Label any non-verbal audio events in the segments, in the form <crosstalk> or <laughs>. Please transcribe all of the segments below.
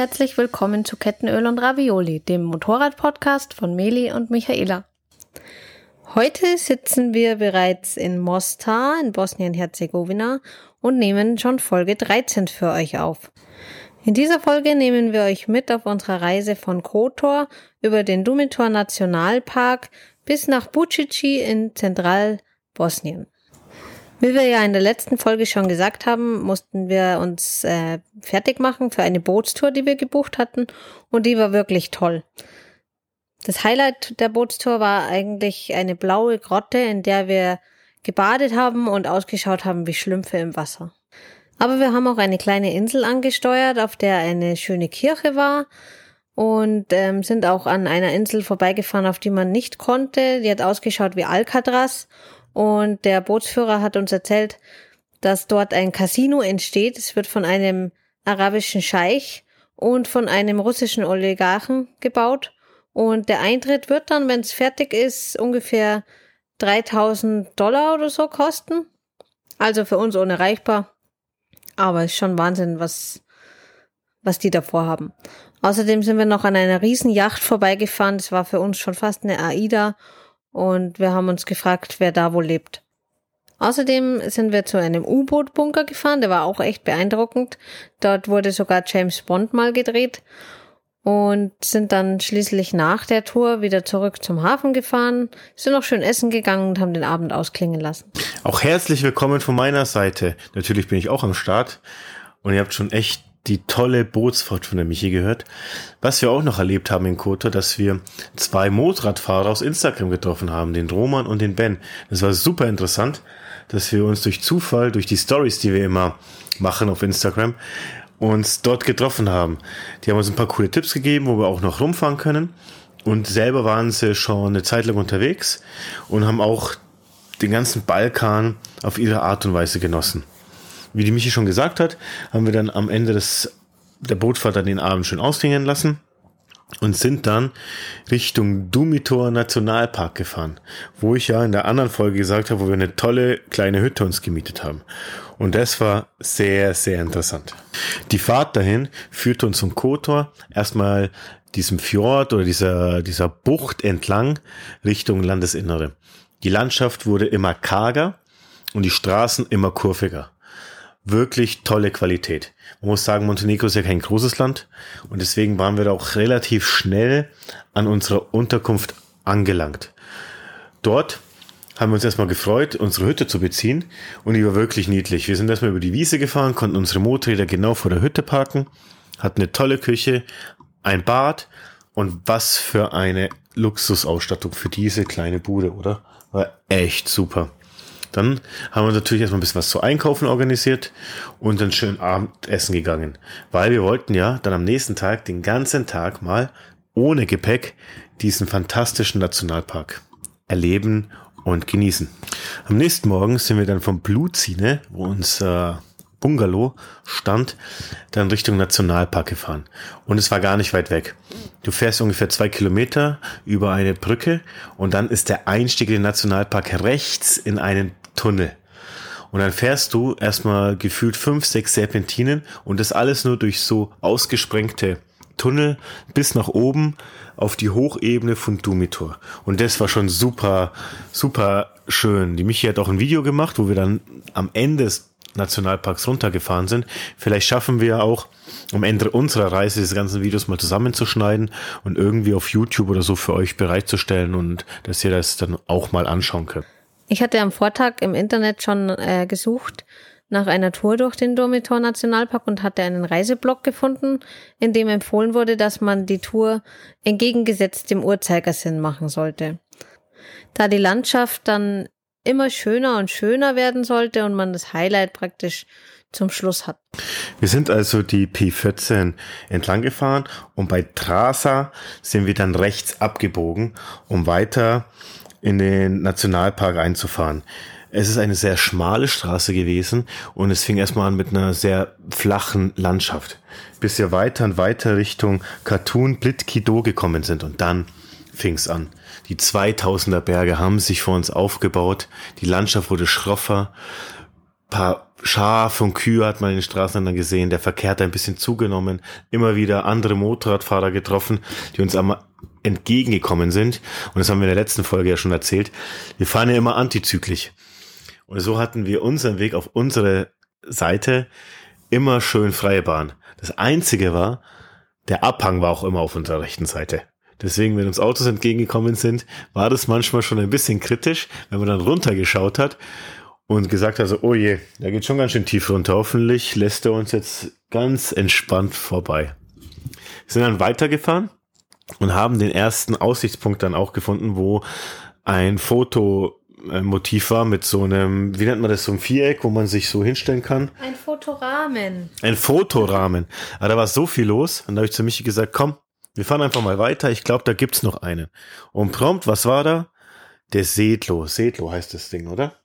herzlich willkommen zu Kettenöl und Ravioli, dem Motorrad-Podcast von Meli und Michaela. Heute sitzen wir bereits in Mostar in Bosnien-Herzegowina und nehmen schon Folge 13 für euch auf. In dieser Folge nehmen wir euch mit auf unserer Reise von Kotor über den Dumitor Nationalpark bis nach Bucici in Zentralbosnien. Wie wir ja in der letzten Folge schon gesagt haben, mussten wir uns äh, fertig machen für eine Bootstour, die wir gebucht hatten. Und die war wirklich toll. Das Highlight der Bootstour war eigentlich eine blaue Grotte, in der wir gebadet haben und ausgeschaut haben wie Schlümpfe im Wasser. Aber wir haben auch eine kleine Insel angesteuert, auf der eine schöne Kirche war und ähm, sind auch an einer Insel vorbeigefahren, auf die man nicht konnte. Die hat ausgeschaut wie Alcatraz und der Bootsführer hat uns erzählt, dass dort ein Casino entsteht. Es wird von einem arabischen Scheich und von einem russischen Oligarchen gebaut. Und der Eintritt wird dann, wenn es fertig ist, ungefähr 3000 Dollar oder so kosten. Also für uns unerreichbar. Aber ist schon Wahnsinn, was, was die davor haben. Außerdem sind wir noch an einer riesen Yacht vorbeigefahren. Das war für uns schon fast eine AIDA und wir haben uns gefragt, wer da wohl lebt. Außerdem sind wir zu einem U-Boot-Bunker gefahren, der war auch echt beeindruckend. Dort wurde sogar James Bond mal gedreht und sind dann schließlich nach der Tour wieder zurück zum Hafen gefahren, sind noch schön essen gegangen und haben den Abend ausklingen lassen. Auch herzlich willkommen von meiner Seite. Natürlich bin ich auch am Start und ihr habt schon echt die tolle Bootsfahrt von der Michi gehört. Was wir auch noch erlebt haben in Kotor, dass wir zwei Motorradfahrer aus Instagram getroffen haben, den Roman und den Ben. Das war super interessant, dass wir uns durch Zufall, durch die Stories, die wir immer machen auf Instagram, uns dort getroffen haben. Die haben uns ein paar coole Tipps gegeben, wo wir auch noch rumfahren können. Und selber waren sie schon eine Zeit lang unterwegs und haben auch den ganzen Balkan auf ihre Art und Weise genossen wie die Michi schon gesagt hat, haben wir dann am Ende des, der Bootfahrt dann den Abend schön ausklingen lassen und sind dann Richtung Dumitor Nationalpark gefahren, wo ich ja in der anderen Folge gesagt habe, wo wir eine tolle kleine Hütte uns gemietet haben. Und das war sehr, sehr interessant. Die Fahrt dahin führte uns zum Kotor, erstmal diesem Fjord oder dieser, dieser Bucht entlang Richtung Landesinnere. Die Landschaft wurde immer karger und die Straßen immer kurviger wirklich tolle Qualität. Man muss sagen, Montenegro ist ja kein großes Land und deswegen waren wir da auch relativ schnell an unserer Unterkunft angelangt. Dort haben wir uns erstmal gefreut, unsere Hütte zu beziehen und die war wirklich niedlich. Wir sind erstmal über die Wiese gefahren, konnten unsere Motorräder genau vor der Hütte parken, hatten eine tolle Küche, ein Bad und was für eine Luxusausstattung für diese kleine Bude, oder? War echt super. Dann haben wir natürlich erstmal ein bisschen was zu einkaufen organisiert und dann schön Abendessen gegangen. Weil wir wollten ja dann am nächsten Tag den ganzen Tag mal ohne Gepäck diesen fantastischen Nationalpark erleben und genießen. Am nächsten Morgen sind wir dann vom Blutzine, wo unser Bungalow stand, dann Richtung Nationalpark gefahren. Und es war gar nicht weit weg. Du fährst ungefähr zwei Kilometer über eine Brücke und dann ist der Einstieg in den Nationalpark rechts in einen Tunnel. Und dann fährst du erstmal gefühlt fünf, sechs Serpentinen und das alles nur durch so ausgesprengte Tunnel bis nach oben auf die Hochebene von Dumitor. Und das war schon super, super schön. Die Michi hat auch ein Video gemacht, wo wir dann am Ende des Nationalparks runtergefahren sind. Vielleicht schaffen wir auch am Ende unserer Reise diese ganzen Videos mal zusammenzuschneiden und irgendwie auf YouTube oder so für euch bereitzustellen und dass ihr das dann auch mal anschauen könnt. Ich hatte am Vortag im Internet schon äh, gesucht nach einer Tour durch den Dormitor Nationalpark und hatte einen Reiseblog gefunden, in dem empfohlen wurde, dass man die Tour entgegengesetzt dem Uhrzeigersinn machen sollte. Da die Landschaft dann immer schöner und schöner werden sollte und man das Highlight praktisch zum Schluss hat. Wir sind also die P14 entlang gefahren und bei Trasa sind wir dann rechts abgebogen, um weiter in den Nationalpark einzufahren. Es ist eine sehr schmale Straße gewesen und es fing erstmal an mit einer sehr flachen Landschaft, bis wir weiter und weiter Richtung Katun Blitkido gekommen sind und dann fing's an. Die 2000er Berge haben sich vor uns aufgebaut, die Landschaft wurde schroffer, paar Schaf und Kühe hat man in den Straßen dann gesehen. Der Verkehr hat ein bisschen zugenommen. Immer wieder andere Motorradfahrer getroffen, die uns am entgegengekommen sind. Und das haben wir in der letzten Folge ja schon erzählt. Wir fahren ja immer antizyklisch. Und so hatten wir unseren Weg auf unsere Seite immer schön freie Bahn. Das einzige war, der Abhang war auch immer auf unserer rechten Seite. Deswegen, wenn uns Autos entgegengekommen sind, war das manchmal schon ein bisschen kritisch, wenn man dann runtergeschaut hat und gesagt hat, so, oh je, da geht schon ganz schön tief runter. Hoffentlich lässt er uns jetzt ganz entspannt vorbei. Wir sind dann weitergefahren und haben den ersten Aussichtspunkt dann auch gefunden, wo ein Fotomotiv war mit so einem, wie nennt man das, so ein Viereck, wo man sich so hinstellen kann. Ein Fotorahmen. Ein Fotorahmen. Aber da war so viel los und da habe ich zu Michi gesagt, komm, wir fahren einfach mal weiter. Ich glaube, da gibt's noch einen. Und prompt, was war da? Der Sedlo. Sedlo heißt das Ding, oder?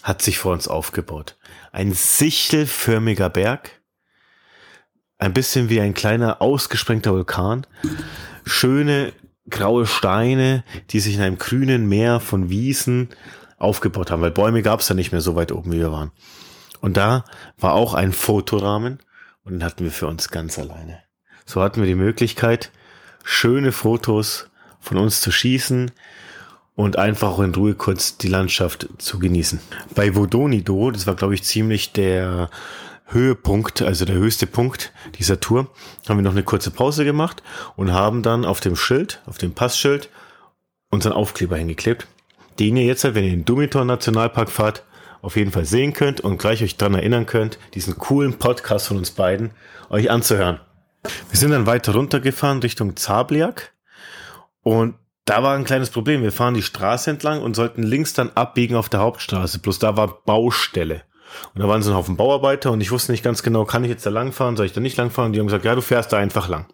Ja. Hat sich vor uns aufgebaut. Ein sichelförmiger Berg. Ein bisschen wie ein kleiner ausgesprengter Vulkan. Schöne graue Steine, die sich in einem grünen Meer von Wiesen aufgebaut haben, weil Bäume gab's da nicht mehr so weit oben, wie wir waren. Und da war auch ein Fotorahmen und den hatten wir für uns ganz alleine. So hatten wir die Möglichkeit, schöne Fotos von uns zu schießen und einfach in Ruhe kurz die Landschaft zu genießen. Bei Vodonido, das war glaube ich ziemlich der Höhepunkt, also der höchste Punkt dieser Tour, haben wir noch eine kurze Pause gemacht und haben dann auf dem Schild, auf dem Passschild, unseren Aufkleber hingeklebt, den ihr jetzt, wenn ihr in den Dumitor Nationalpark fahrt, auf jeden Fall sehen könnt und gleich euch dran erinnern könnt, diesen coolen Podcast von uns beiden euch anzuhören. Wir sind dann weiter runtergefahren Richtung Zabliak und da war ein kleines Problem. Wir fahren die Straße entlang und sollten links dann abbiegen auf der Hauptstraße. Bloß da war Baustelle. Und da waren so ein Haufen Bauarbeiter und ich wusste nicht ganz genau, kann ich jetzt da langfahren, soll ich da nicht langfahren? Und die haben gesagt, ja, du fährst da einfach lang.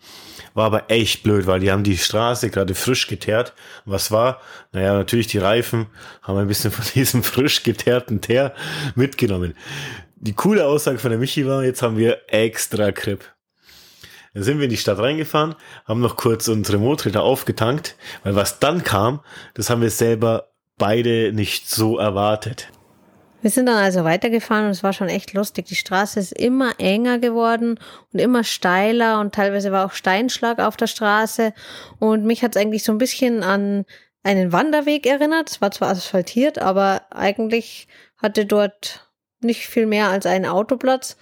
War aber echt blöd, weil die haben die Straße gerade frisch geteert. Was war? Naja, natürlich die Reifen haben ein bisschen <laughs> von diesem frisch geteerten Teer mitgenommen. Die coole Aussage von der Michi war, jetzt haben wir extra Grip. Dann sind wir in die Stadt reingefahren, haben noch kurz unsere Motorräder aufgetankt, weil was dann kam, das haben wir selber beide nicht so erwartet. Wir sind dann also weitergefahren und es war schon echt lustig. Die Straße ist immer enger geworden und immer steiler und teilweise war auch Steinschlag auf der Straße. Und mich hat es eigentlich so ein bisschen an einen Wanderweg erinnert. Es war zwar asphaltiert, aber eigentlich hatte dort nicht viel mehr als einen Autoplatz.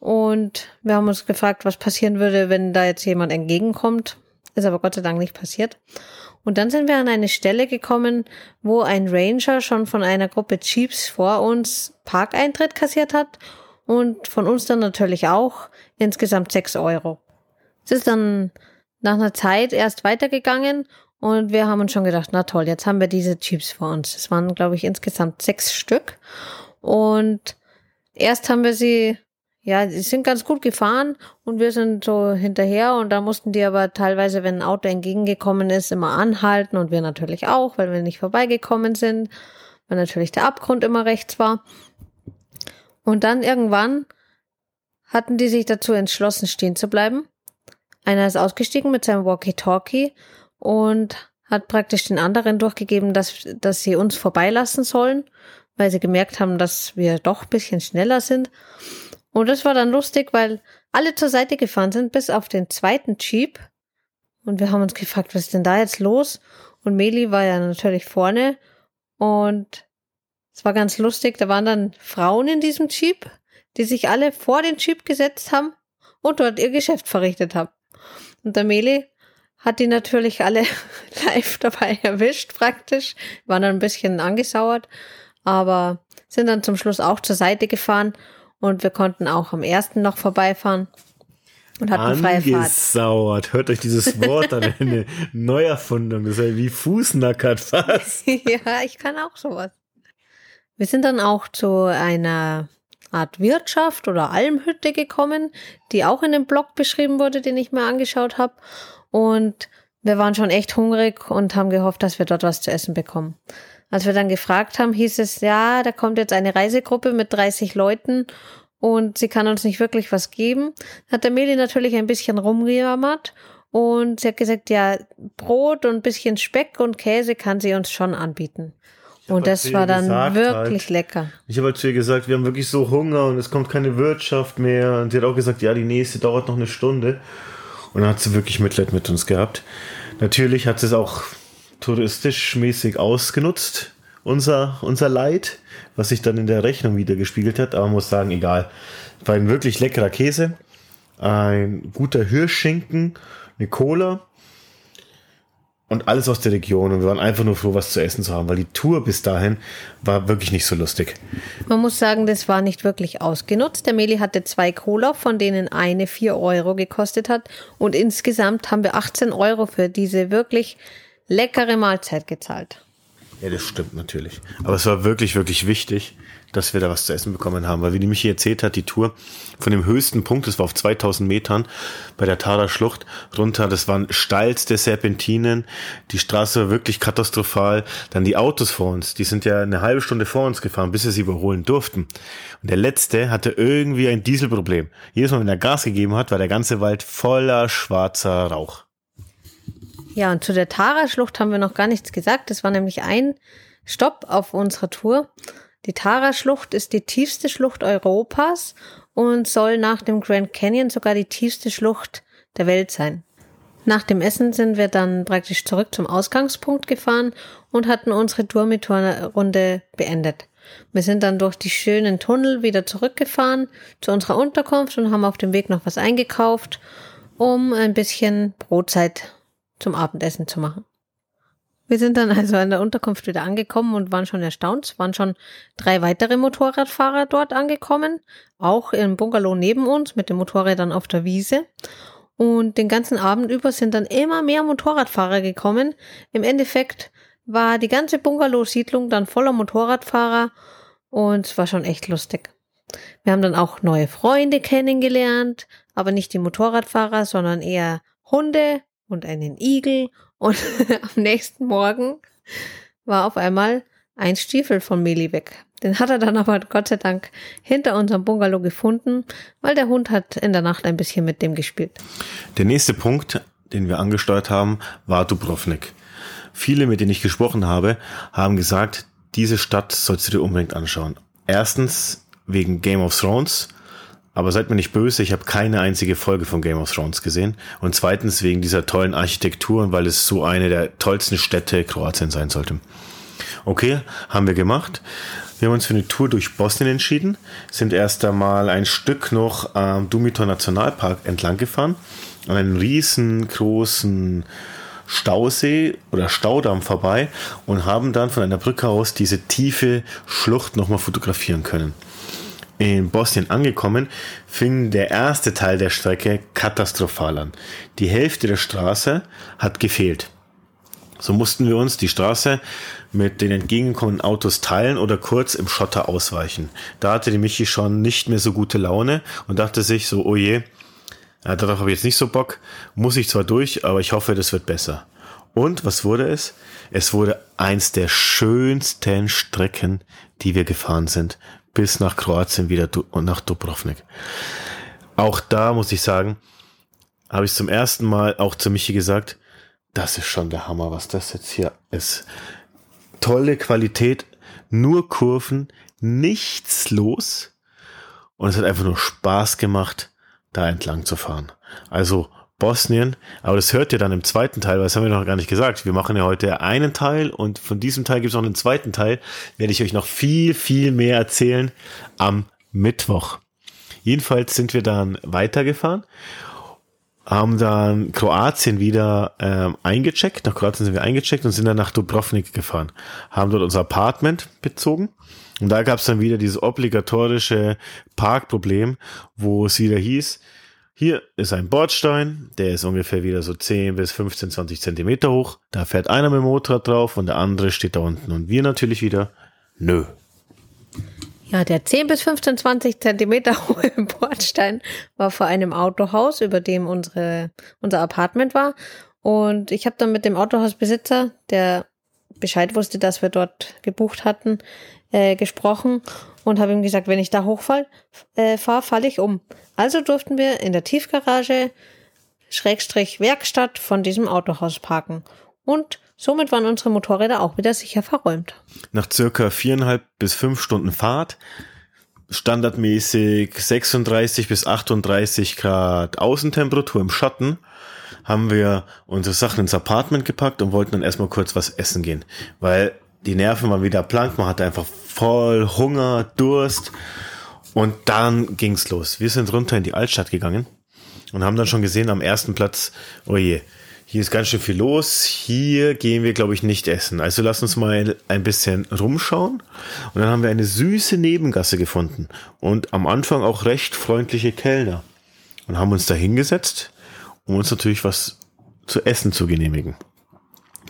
Und wir haben uns gefragt, was passieren würde, wenn da jetzt jemand entgegenkommt. Ist aber Gott sei Dank nicht passiert. Und dann sind wir an eine Stelle gekommen, wo ein Ranger schon von einer Gruppe Jeeps vor uns Parkeintritt kassiert hat und von uns dann natürlich auch insgesamt sechs Euro. Es ist dann nach einer Zeit erst weitergegangen und wir haben uns schon gedacht, na toll, jetzt haben wir diese Jeeps vor uns. Es waren, glaube ich, insgesamt sechs Stück. Und erst haben wir sie ja, die sind ganz gut gefahren und wir sind so hinterher und da mussten die aber teilweise, wenn ein Auto entgegengekommen ist, immer anhalten und wir natürlich auch, weil wir nicht vorbeigekommen sind, weil natürlich der Abgrund immer rechts war. Und dann irgendwann hatten die sich dazu entschlossen, stehen zu bleiben. Einer ist ausgestiegen mit seinem Walkie-Talkie und hat praktisch den anderen durchgegeben, dass, dass sie uns vorbeilassen sollen, weil sie gemerkt haben, dass wir doch ein bisschen schneller sind. Und das war dann lustig, weil alle zur Seite gefahren sind, bis auf den zweiten Jeep. Und wir haben uns gefragt, was ist denn da jetzt los? Und Meli war ja natürlich vorne. Und es war ganz lustig. Da waren dann Frauen in diesem Jeep, die sich alle vor den Jeep gesetzt haben und dort ihr Geschäft verrichtet haben. Und der Meli hat die natürlich alle <laughs> live dabei erwischt, praktisch. Waren dann ein bisschen angesauert, aber sind dann zum Schluss auch zur Seite gefahren und wir konnten auch am ersten noch vorbeifahren und hatten freie Fahrt. Angesauert. Hört euch dieses Wort an, eine Neuerfundung. Das ist ja wie Fußnackert fast. <laughs> ja, ich kann auch sowas. Wir sind dann auch zu einer Art Wirtschaft oder Almhütte gekommen, die auch in dem Blog beschrieben wurde, den ich mir angeschaut habe. Und wir waren schon echt hungrig und haben gehofft, dass wir dort was zu essen bekommen. Als wir dann gefragt haben, hieß es, ja, da kommt jetzt eine Reisegruppe mit 30 Leuten und sie kann uns nicht wirklich was geben. Hat der Meli natürlich ein bisschen rumgejammert und sie hat gesagt, ja, Brot und ein bisschen Speck und Käse kann sie uns schon anbieten. Und das war dann gesagt wirklich halt, lecker. Ich habe halt zu ihr gesagt, wir haben wirklich so Hunger und es kommt keine Wirtschaft mehr. Und sie hat auch gesagt, ja, die nächste dauert noch eine Stunde. Und dann hat sie wirklich Mitleid mit uns gehabt. Natürlich hat sie es auch touristisch mäßig ausgenutzt, unser, unser Leid, was sich dann in der Rechnung wieder gespiegelt hat. Aber man muss sagen, egal. War ein wirklich leckerer Käse, ein guter Hirschschinken, eine Cola und alles aus der Region. Und wir waren einfach nur froh, was zu essen zu haben, weil die Tour bis dahin war wirklich nicht so lustig. Man muss sagen, das war nicht wirklich ausgenutzt. Der Meli hatte zwei Cola, von denen eine vier Euro gekostet hat. Und insgesamt haben wir 18 Euro für diese wirklich leckere Mahlzeit gezahlt. Ja, das stimmt natürlich. Aber es war wirklich, wirklich wichtig, dass wir da was zu essen bekommen haben, weil wie die Michi erzählt hat, die Tour von dem höchsten Punkt, das war auf 2000 Metern bei der Tara Schlucht runter, das waren steilste Serpentinen, die Straße war wirklich katastrophal, dann die Autos vor uns, die sind ja eine halbe Stunde vor uns gefahren, bis wir sie überholen durften. Und der letzte hatte irgendwie ein Dieselproblem. Jedes Mal, wenn er Gas gegeben hat, war der ganze Wald voller schwarzer Rauch. Ja, und zu der Tara-Schlucht haben wir noch gar nichts gesagt. Das war nämlich ein Stopp auf unserer Tour. Die Tara-Schlucht ist die tiefste Schlucht Europas und soll nach dem Grand Canyon sogar die tiefste Schlucht der Welt sein. Nach dem Essen sind wir dann praktisch zurück zum Ausgangspunkt gefahren und hatten unsere Tour-Runde beendet. Wir sind dann durch die schönen Tunnel wieder zurückgefahren zu unserer Unterkunft und haben auf dem Weg noch was eingekauft, um ein bisschen Brotzeit zum Abendessen zu machen. Wir sind dann also an der Unterkunft wieder angekommen und waren schon erstaunt. Es waren schon drei weitere Motorradfahrer dort angekommen, auch im Bungalow neben uns mit den Motorrädern auf der Wiese. Und den ganzen Abend über sind dann immer mehr Motorradfahrer gekommen. Im Endeffekt war die ganze Bungalow-Siedlung dann voller Motorradfahrer und es war schon echt lustig. Wir haben dann auch neue Freunde kennengelernt, aber nicht die Motorradfahrer, sondern eher Hunde und einen Igel und <laughs> am nächsten Morgen war auf einmal ein Stiefel von Meli weg. Den hat er dann aber Gott sei Dank hinter unserem Bungalow gefunden, weil der Hund hat in der Nacht ein bisschen mit dem gespielt. Der nächste Punkt, den wir angesteuert haben, war Dubrovnik. Viele, mit denen ich gesprochen habe, haben gesagt, diese Stadt sollst du dir unbedingt anschauen. Erstens wegen Game of Thrones, aber seid mir nicht böse, ich habe keine einzige Folge von Game of Thrones gesehen. Und zweitens wegen dieser tollen Architektur und weil es so eine der tollsten Städte Kroatien sein sollte. Okay, haben wir gemacht. Wir haben uns für eine Tour durch Bosnien entschieden, sind erst einmal ein Stück noch am Dumitor Nationalpark entlang gefahren, an einem riesengroßen Stausee oder Staudamm vorbei und haben dann von einer Brücke aus diese tiefe Schlucht nochmal fotografieren können in Bosnien angekommen, fing der erste Teil der Strecke katastrophal an. Die Hälfte der Straße hat gefehlt. So mussten wir uns die Straße mit den entgegenkommenden Autos teilen oder kurz im Schotter ausweichen. Da hatte die Michi schon nicht mehr so gute Laune und dachte sich so, oh je, darauf habe ich jetzt nicht so Bock, muss ich zwar durch, aber ich hoffe, das wird besser. Und was wurde es? Es wurde eins der schönsten Strecken, die wir gefahren sind bis nach Kroatien wieder und nach Dubrovnik. Auch da muss ich sagen, habe ich zum ersten Mal auch zu Michi gesagt, das ist schon der Hammer, was das jetzt hier ist. Tolle Qualität, nur Kurven, nichts los. Und es hat einfach nur Spaß gemacht, da entlang zu fahren. Also Bosnien. Aber das hört ihr dann im zweiten Teil, weil das haben wir noch gar nicht gesagt. Wir machen ja heute einen Teil und von diesem Teil gibt es noch einen zweiten Teil. Werde ich euch noch viel, viel mehr erzählen am Mittwoch. Jedenfalls sind wir dann weitergefahren, haben dann Kroatien wieder ähm, eingecheckt. Nach Kroatien sind wir eingecheckt und sind dann nach Dubrovnik gefahren. Haben dort unser Apartment bezogen. Und da gab es dann wieder dieses obligatorische Parkproblem, wo es wieder hieß, hier ist ein Bordstein, der ist ungefähr wieder so 10 bis 15, 20 Zentimeter hoch. Da fährt einer mit dem Motorrad drauf und der andere steht da unten. Und wir natürlich wieder, nö. Ja, der 10 bis 15, 20 Zentimeter <laughs> hohe Bordstein war vor einem Autohaus, über dem unsere, unser Apartment war. Und ich habe dann mit dem Autohausbesitzer, der Bescheid wusste, dass wir dort gebucht hatten, äh, gesprochen und habe ihm gesagt, wenn ich da hochfall, äh, fahre, falle ich um. Also durften wir in der Tiefgarage Schrägstrich Werkstatt von diesem Autohaus parken. Und Somit waren unsere Motorräder auch wieder sicher verräumt. Nach circa viereinhalb bis fünf Stunden Fahrt, standardmäßig 36 bis 38 Grad Außentemperatur im Schatten, haben wir unsere Sachen ins Apartment gepackt und wollten dann erstmal kurz was essen gehen, weil die Nerven waren wieder blank, man hatte einfach voll Hunger, Durst und dann ging's los. Wir sind runter in die Altstadt gegangen und haben dann schon gesehen am ersten Platz, oh je, hier ist ganz schön viel los. Hier gehen wir, glaube ich, nicht essen. Also lass uns mal ein bisschen rumschauen. Und dann haben wir eine süße Nebengasse gefunden. Und am Anfang auch recht freundliche Kellner. Und haben uns da hingesetzt, um uns natürlich was zu essen zu genehmigen.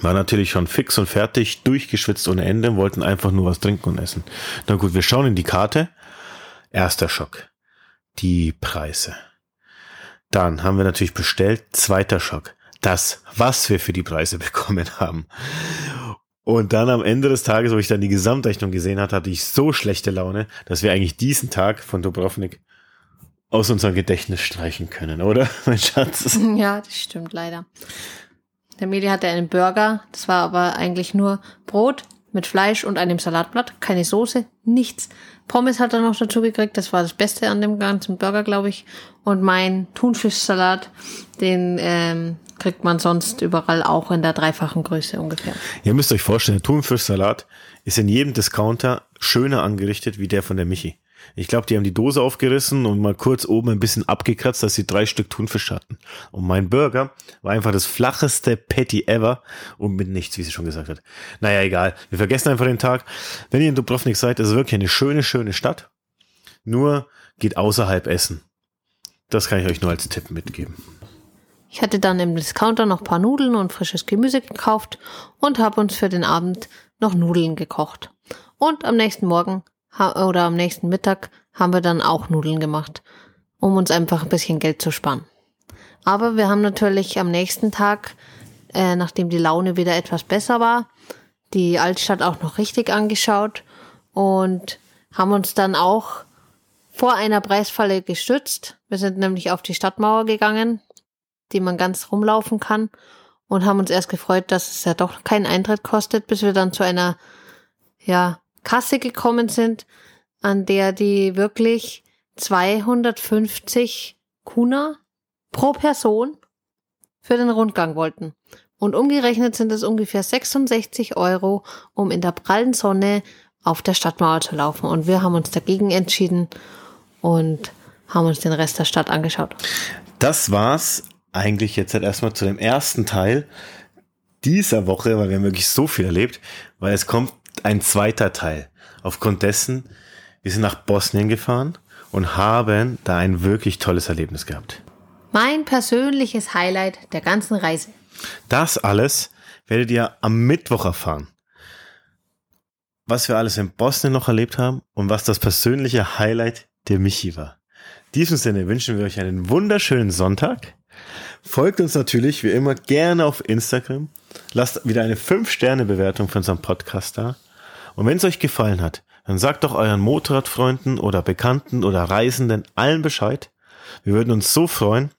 War natürlich schon fix und fertig, durchgeschwitzt ohne Ende, wollten einfach nur was trinken und essen. Na gut, wir schauen in die Karte. Erster Schock. Die Preise. Dann haben wir natürlich bestellt. Zweiter Schock das, was wir für die Preise <laughs> bekommen haben. Und dann am Ende des Tages, wo ich dann die Gesamtrechnung gesehen hatte, hatte ich so schlechte Laune, dass wir eigentlich diesen Tag von Dubrovnik aus unserem Gedächtnis streichen können, oder, <laughs> mein Schatz? Ja, das stimmt leider. Der Medi hatte einen Burger, das war aber eigentlich nur Brot mit Fleisch und einem Salatblatt, keine Soße, nichts. Pommes hat er noch dazu gekriegt, das war das Beste an dem ganzen Burger, glaube ich. Und mein Thunfischsalat, den ähm, kriegt man sonst überall auch in der dreifachen Größe ungefähr. Ihr müsst euch vorstellen, Thunfischsalat ist in jedem Discounter schöner angerichtet wie der von der Michi. Ich glaube, die haben die Dose aufgerissen und mal kurz oben ein bisschen abgekratzt, dass sie drei Stück Thunfisch hatten. Und mein Burger war einfach das flacheste Patty ever und mit nichts, wie sie schon gesagt hat. Naja, egal. Wir vergessen einfach den Tag. Wenn ihr in Dubrovnik seid, ist es wirklich eine schöne, schöne Stadt. Nur geht außerhalb essen. Das kann ich euch nur als Tipp mitgeben. Ich hatte dann im Discounter noch paar Nudeln und frisches Gemüse gekauft und habe uns für den Abend noch Nudeln gekocht. Und am nächsten Morgen oder am nächsten Mittag haben wir dann auch Nudeln gemacht, um uns einfach ein bisschen Geld zu sparen. Aber wir haben natürlich am nächsten Tag, äh, nachdem die Laune wieder etwas besser war, die Altstadt auch noch richtig angeschaut und haben uns dann auch vor einer Preisfalle gestützt. Wir sind nämlich auf die Stadtmauer gegangen die man ganz rumlaufen kann und haben uns erst gefreut, dass es ja doch keinen Eintritt kostet, bis wir dann zu einer ja, Kasse gekommen sind, an der die wirklich 250 Kuna pro Person für den Rundgang wollten. Und umgerechnet sind es ungefähr 66 Euro, um in der prallen Sonne auf der Stadtmauer zu laufen. Und wir haben uns dagegen entschieden und haben uns den Rest der Stadt angeschaut. Das war's eigentlich jetzt halt erstmal zu dem ersten Teil dieser Woche, weil wir haben wirklich so viel erlebt, weil es kommt ein zweiter Teil. Aufgrund dessen, wir sind nach Bosnien gefahren und haben da ein wirklich tolles Erlebnis gehabt. Mein persönliches Highlight der ganzen Reise. Das alles werdet ihr am Mittwoch erfahren. Was wir alles in Bosnien noch erlebt haben und was das persönliche Highlight der Michi war. In diesem Sinne wünschen wir euch einen wunderschönen Sonntag. Folgt uns natürlich wie immer gerne auf Instagram. Lasst wieder eine 5-Sterne-Bewertung für unseren Podcast da. Und wenn es euch gefallen hat, dann sagt doch euren Motorradfreunden oder Bekannten oder Reisenden allen Bescheid. Wir würden uns so freuen,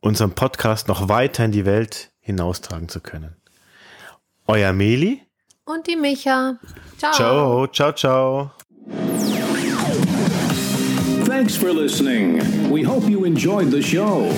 unseren Podcast noch weiter in die Welt hinaustragen zu können. Euer Meli und die Micha. Ciao. Ciao, ciao, ciao. Thanks for listening. We hope you enjoyed the show.